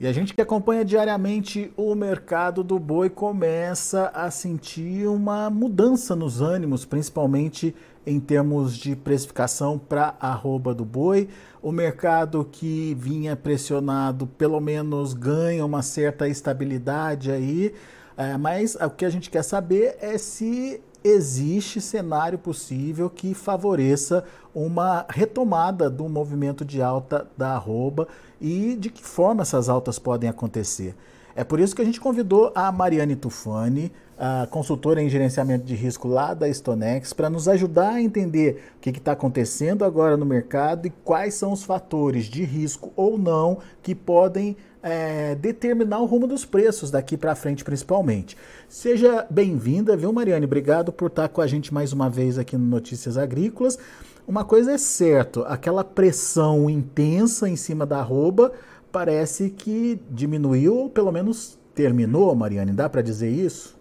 E a gente que acompanha diariamente o mercado do boi começa a sentir uma mudança nos ânimos, principalmente em termos de precificação para a arroba do boi. O mercado que vinha pressionado pelo menos ganha uma certa estabilidade aí, é, mas o que a gente quer saber é se existe cenário possível que favoreça uma retomada do movimento de alta da arroba e de que forma essas altas podem acontecer. É por isso que a gente convidou a Mariane Tufani, a consultora em gerenciamento de risco lá da Stonex, para nos ajudar a entender o que está acontecendo agora no mercado e quais são os fatores de risco ou não que podem é, determinar o rumo dos preços daqui para frente, principalmente. Seja bem-vinda, viu, Mariane? Obrigado por estar com a gente mais uma vez aqui no Notícias Agrícolas. Uma coisa é certo, aquela pressão intensa em cima da arroba parece que diminuiu ou pelo menos terminou, Mariane. Dá para dizer isso?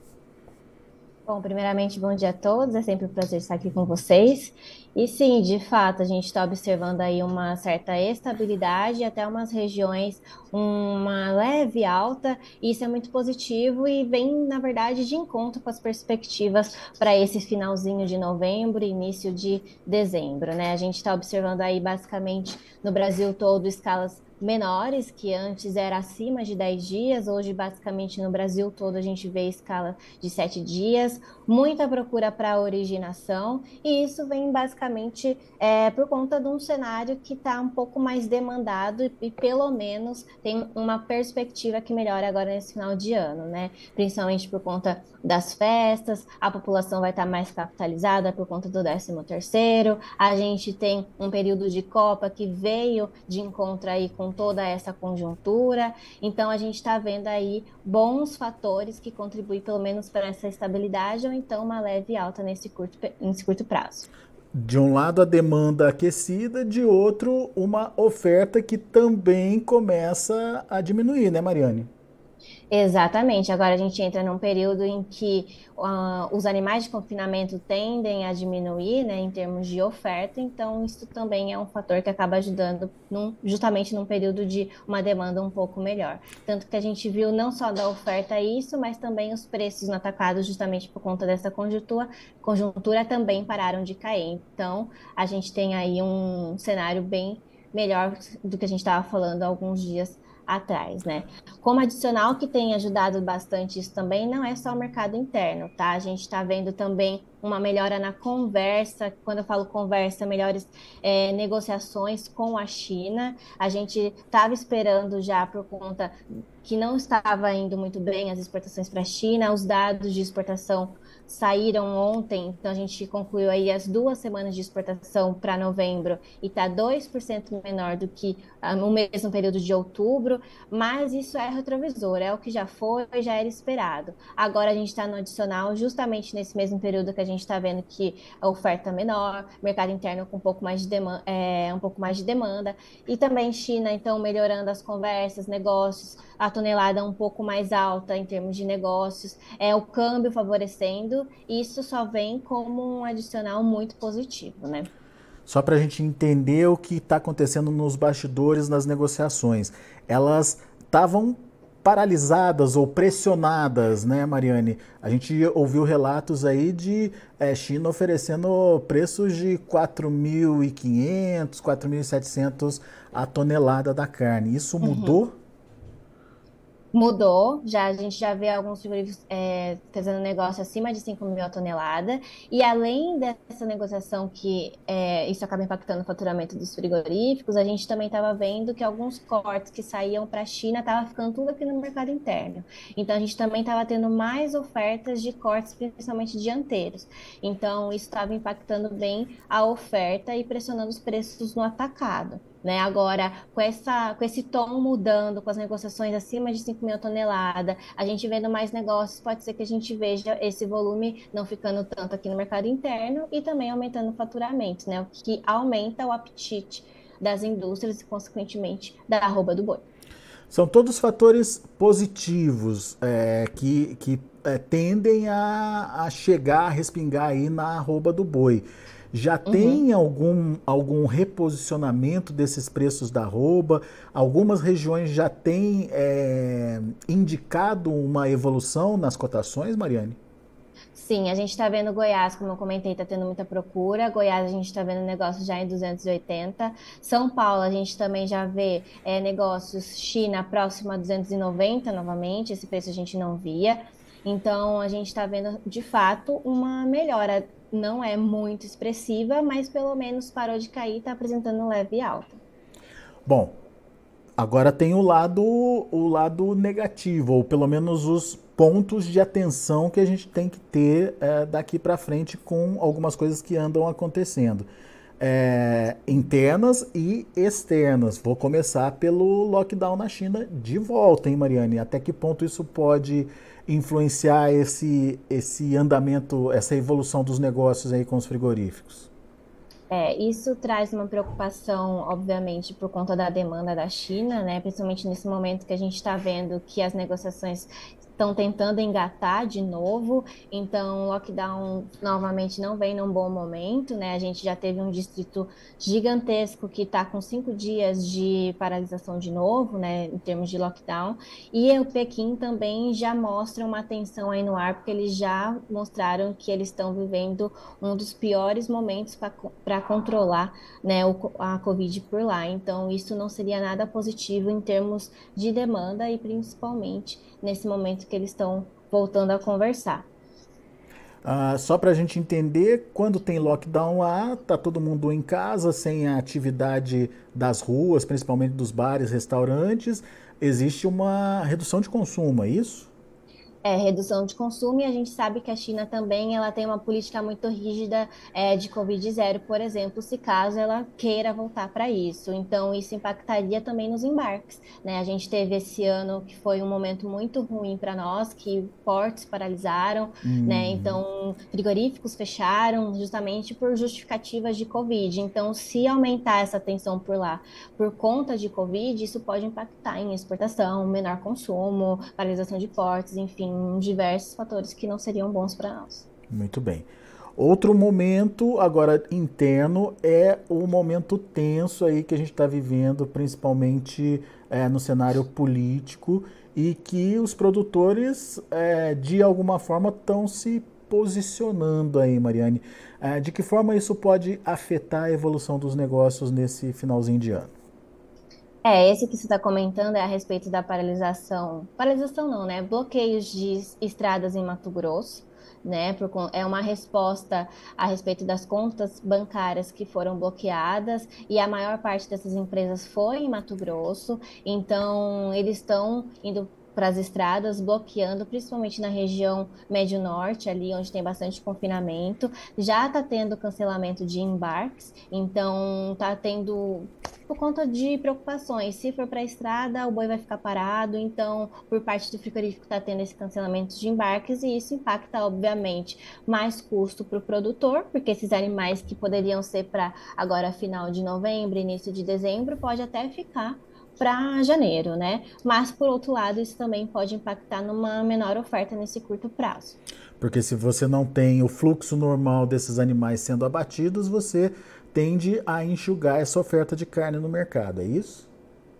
Bom, primeiramente, bom dia a todos. É sempre um prazer estar aqui com vocês. E sim, de fato, a gente está observando aí uma certa estabilidade, até umas regiões uma leve alta. Isso é muito positivo e vem, na verdade, de encontro com as perspectivas para esse finalzinho de novembro e início de dezembro, né? A gente está observando aí basicamente no Brasil todo escalas menores, que antes era acima de 10 dias, hoje basicamente no Brasil todo a gente vê escala de 7 dias, muita procura para originação, e isso vem basicamente é, por conta de um cenário que está um pouco mais demandado e, e, pelo menos tem uma perspectiva que melhora agora nesse final de ano, né? Principalmente por conta das festas, a população vai estar tá mais capitalizada por conta do 13 terceiro, a gente tem um período de Copa que veio de encontro aí com toda essa conjuntura, então a gente está vendo aí bons fatores que contribuem pelo menos para essa estabilidade ou então uma leve alta nesse curto, nesse curto prazo. De um lado a demanda aquecida, de outro uma oferta que também começa a diminuir, né, Mariane? Exatamente. Agora a gente entra num período em que uh, os animais de confinamento tendem a diminuir, né, em termos de oferta, então isso também é um fator que acaba ajudando num, justamente num período de uma demanda um pouco melhor. Tanto que a gente viu não só da oferta isso, mas também os preços no atacado, justamente por conta dessa conjuntura, conjuntura também pararam de cair. Então a gente tem aí um cenário bem melhor do que a gente estava falando há alguns dias atrás, né? Como adicional que tem ajudado bastante isso também não é só o mercado interno, tá? A gente está vendo também uma melhora na conversa, quando eu falo conversa, melhores é, negociações com a China. A gente estava esperando já por conta que não estava indo muito bem as exportações para a China, os dados de exportação saíram ontem, então a gente concluiu aí as duas semanas de exportação para novembro e está 2% menor do que no mesmo período de outubro, mas isso é retrovisor, é o que já foi, já era esperado. Agora a gente está no adicional, justamente nesse mesmo período que a gente está vendo que a oferta é menor, mercado interno com um pouco mais de demanda, é, um pouco mais de demanda, e também China, então, melhorando as conversas, negócios, a tonelada um pouco mais alta em termos de negócios, é o câmbio favorecendo isso só vem como um adicional muito positivo, né? Só para a gente entender o que está acontecendo nos bastidores nas negociações. Elas estavam paralisadas ou pressionadas, né, Mariane? A gente ouviu relatos aí de é, China oferecendo preços de 4.500, 4.700 a tonelada da carne. Isso uhum. mudou? Uhum mudou, já a gente já vê alguns frigoríficos é, fazendo negócio acima de 5 mil a tonelada, e além dessa negociação que é, isso acaba impactando o faturamento dos frigoríficos, a gente também estava vendo que alguns cortes que saíam para a China estavam ficando tudo aqui no mercado interno. Então a gente também estava tendo mais ofertas de cortes, principalmente dianteiros. Então isso estava impactando bem a oferta e pressionando os preços no atacado. Né? Agora, com, essa, com esse tom mudando, com as negociações acima de 5 mil toneladas, a gente vendo mais negócios, pode ser que a gente veja esse volume não ficando tanto aqui no mercado interno e também aumentando o faturamento, né? o que aumenta o apetite das indústrias e, consequentemente, da arroba do boi. São todos fatores positivos é, que, que é, tendem a, a chegar, a respingar aí na arroba do boi. Já uhum. tem algum, algum reposicionamento desses preços da arroba? Algumas regiões já têm é, indicado uma evolução nas cotações, Mariane? Sim, a gente está vendo Goiás, como eu comentei, está tendo muita procura. Goiás a gente está vendo negócios já em 280. São Paulo a gente também já vê é, negócios China próximo a 290 novamente. Esse preço a gente não via. Então a gente está vendo de fato uma melhora. Não é muito expressiva, mas pelo menos parou de cair, está apresentando leve alta. Bom, agora tem o lado o lado negativo, ou pelo menos os pontos de atenção que a gente tem que ter é, daqui para frente com algumas coisas que andam acontecendo. É, internas e externas. Vou começar pelo lockdown na China de volta, hein, Mariane? Até que ponto isso pode influenciar esse, esse andamento, essa evolução dos negócios aí com os frigoríficos? É, isso traz uma preocupação, obviamente, por conta da demanda da China, né? Principalmente nesse momento que a gente está vendo que as negociações estão tentando engatar de novo, então o lockdown novamente não vem num bom momento, né? A gente já teve um distrito gigantesco que está com cinco dias de paralisação de novo, né? Em termos de lockdown, e o Pequim também já mostra uma tensão aí no ar, porque eles já mostraram que eles estão vivendo um dos piores momentos para controlar né, a Covid por lá. Então, isso não seria nada positivo em termos de demanda e principalmente nesse momento que eles estão voltando a conversar. Ah, só para a gente entender, quando tem lockdown lá, tá todo mundo em casa, sem a atividade das ruas, principalmente dos bares, restaurantes, existe uma redução de consumo, é isso? É, redução de consumo e a gente sabe que a China também ela tem uma política muito rígida é, de Covid zero, por exemplo, se caso ela queira voltar para isso. Então isso impactaria também nos embarques. Né? A gente teve esse ano que foi um momento muito ruim para nós, que portos paralisaram, hum. né? Então frigoríficos fecharam justamente por justificativas de Covid. Então se aumentar essa tensão por lá por conta de Covid, isso pode impactar em exportação, menor consumo, paralisação de portos, enfim, diversos fatores que não seriam bons para nós. Muito bem. Outro momento, agora interno, é o momento tenso aí que a gente está vivendo, principalmente é, no cenário político, e que os produtores, é, de alguma forma, estão se posicionando aí, Mariane. É, de que forma isso pode afetar a evolução dos negócios nesse finalzinho de ano? É, esse que você está comentando é a respeito da paralisação. Paralisação não, né? Bloqueios de estradas em Mato Grosso. Né, é uma resposta a respeito das contas bancárias que foram bloqueadas e a maior parte dessas empresas foi em Mato Grosso, então eles estão indo para as estradas, bloqueando, principalmente na região médio-norte, ali onde tem bastante confinamento. Já está tendo cancelamento de embarques, então está tendo por conta de preocupações. Se for para a estrada, o boi vai ficar parado, então, por parte do frigorífico, está tendo esse cancelamento de embarques, e isso impacta, obviamente, mais custo para o produtor, porque esses animais que poderiam ser para agora final de novembro, início de dezembro, pode até ficar para janeiro, né? Mas por outro lado, isso também pode impactar numa menor oferta nesse curto prazo. Porque se você não tem o fluxo normal desses animais sendo abatidos, você tende a enxugar essa oferta de carne no mercado, é isso?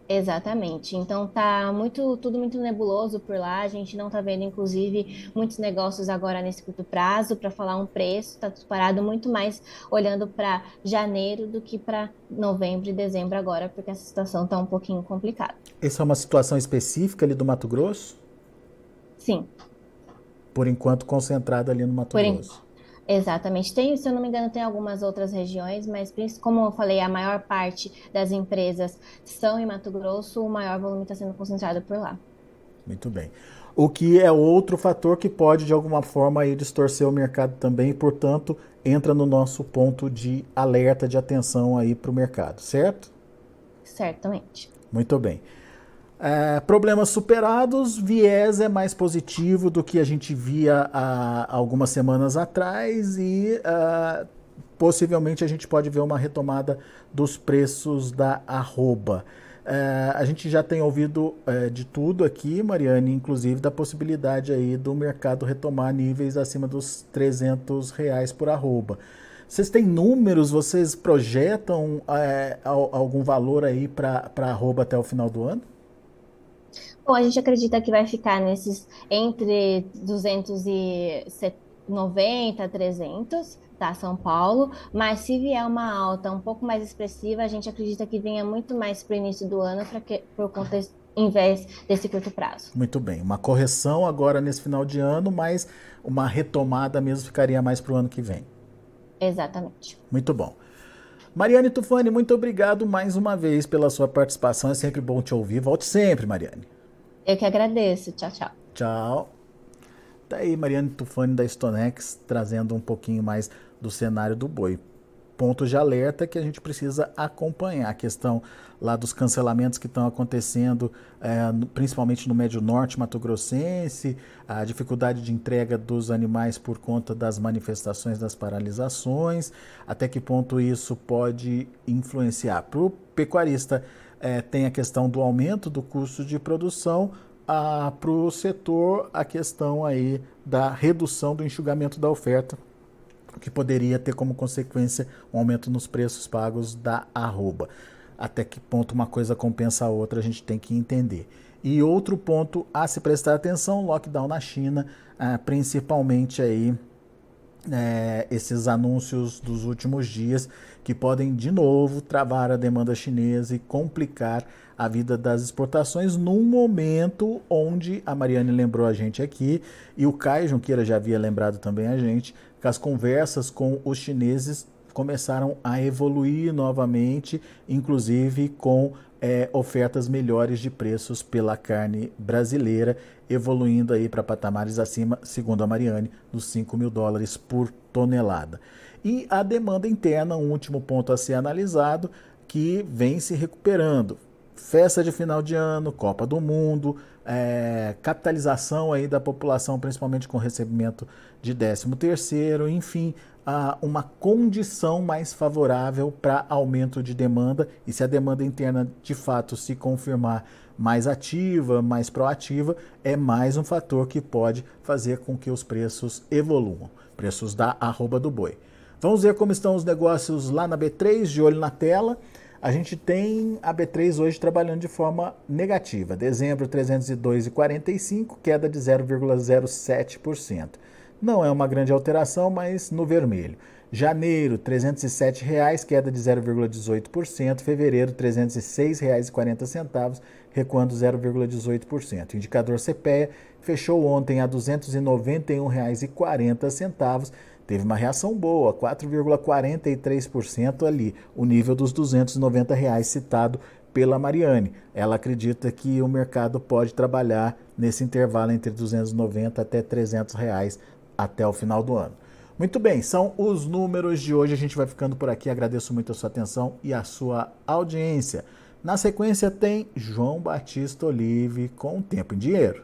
Exatamente. Então tá muito tudo muito nebuloso por lá. A gente não tá vendo, inclusive, muitos negócios agora nesse curto prazo para falar um preço. Tá tudo parado muito mais olhando para janeiro do que para novembro e dezembro agora, porque a situação tá um pouquinho complicada. Essa é uma situação específica ali do Mato Grosso? Sim. Por enquanto concentrada ali no Mato por Grosso. Exatamente. Tem, se eu não me engano, tem algumas outras regiões, mas como eu falei, a maior parte das empresas são em Mato Grosso, o maior volume está sendo concentrado por lá. Muito bem. O que é outro fator que pode, de alguma forma, aí, distorcer o mercado também, e, portanto, entra no nosso ponto de alerta, de atenção aí para o mercado, certo? Certamente. Muito bem. É, problemas superados, viés é mais positivo do que a gente via há algumas semanas atrás e uh, possivelmente a gente pode ver uma retomada dos preços da arroba. Uh, a gente já tem ouvido uh, de tudo aqui, Mariane, inclusive da possibilidade aí do mercado retomar níveis acima dos 300 reais por arroba. Vocês têm números? Vocês projetam é, algum valor aí para arroba até o final do ano? Bom, a gente acredita que vai ficar nesses entre 290 300, tá, São Paulo, mas se vier uma alta um pouco mais expressiva, a gente acredita que venha muito mais para o início do ano, para que por conta em vez desse curto prazo. Muito bem, uma correção agora nesse final de ano, mas uma retomada mesmo ficaria mais para o ano que vem. Exatamente. Muito bom. Mariane Tufani, muito obrigado mais uma vez pela sua participação. É sempre bom te ouvir. Volte sempre, Mariane. Eu que agradeço. Tchau, tchau. Tchau. Tá aí Mariane Tufani da Stonex trazendo um pouquinho mais do cenário do boi. Ponto de alerta que a gente precisa acompanhar a questão lá dos cancelamentos que estão acontecendo, é, principalmente no Médio Norte Mato Grossense, a dificuldade de entrega dos animais por conta das manifestações das paralisações, até que ponto isso pode influenciar. Para o pecuarista, é, tem a questão do aumento do custo de produção, para o setor a questão aí da redução do enxugamento da oferta, que poderia ter como consequência um aumento nos preços pagos da arroba. Até que ponto uma coisa compensa a outra, a gente tem que entender. E outro ponto a se prestar atenção, lockdown na China, ah, principalmente aí é, esses anúncios dos últimos dias que podem de novo travar a demanda chinesa e complicar a vida das exportações num momento onde a Mariane lembrou a gente aqui e o Kai Junqueira já havia lembrado também a gente que as conversas com os chineses começaram a evoluir novamente, inclusive com é, ofertas melhores de preços pela carne brasileira, evoluindo aí para patamares acima, segundo a Mariane, dos 5 mil dólares por tonelada. E a demanda interna, um último ponto a ser analisado, que vem se recuperando. Festa de final de ano, Copa do Mundo, é, capitalização aí da população, principalmente com recebimento de 13 terceiro, enfim, uma condição mais favorável para aumento de demanda e se a demanda interna de fato se confirmar mais ativa, mais proativa, é mais um fator que pode fazer com que os preços evoluam, preços da arroba do boi. Vamos ver como estão os negócios lá na B3, de olho na tela. A gente tem a B3 hoje trabalhando de forma negativa. Dezembro 302,45, queda de 0,07%. Não é uma grande alteração, mas no vermelho. Janeiro, 307 reais, queda de 0,18%. Fevereiro, R$ 306,40, recuando 0,18%. O indicador CPEA fechou ontem a R$ 291,40. Teve uma reação boa, 4,43% ali, o nível dos 290 reais citado pela Mariane. Ela acredita que o mercado pode trabalhar nesse intervalo entre 290 até 300 reais até o final do ano. Muito bem, são os números de hoje. A gente vai ficando por aqui. Agradeço muito a sua atenção e a sua audiência. Na sequência tem João Batista Olive com Tempo em Dinheiro.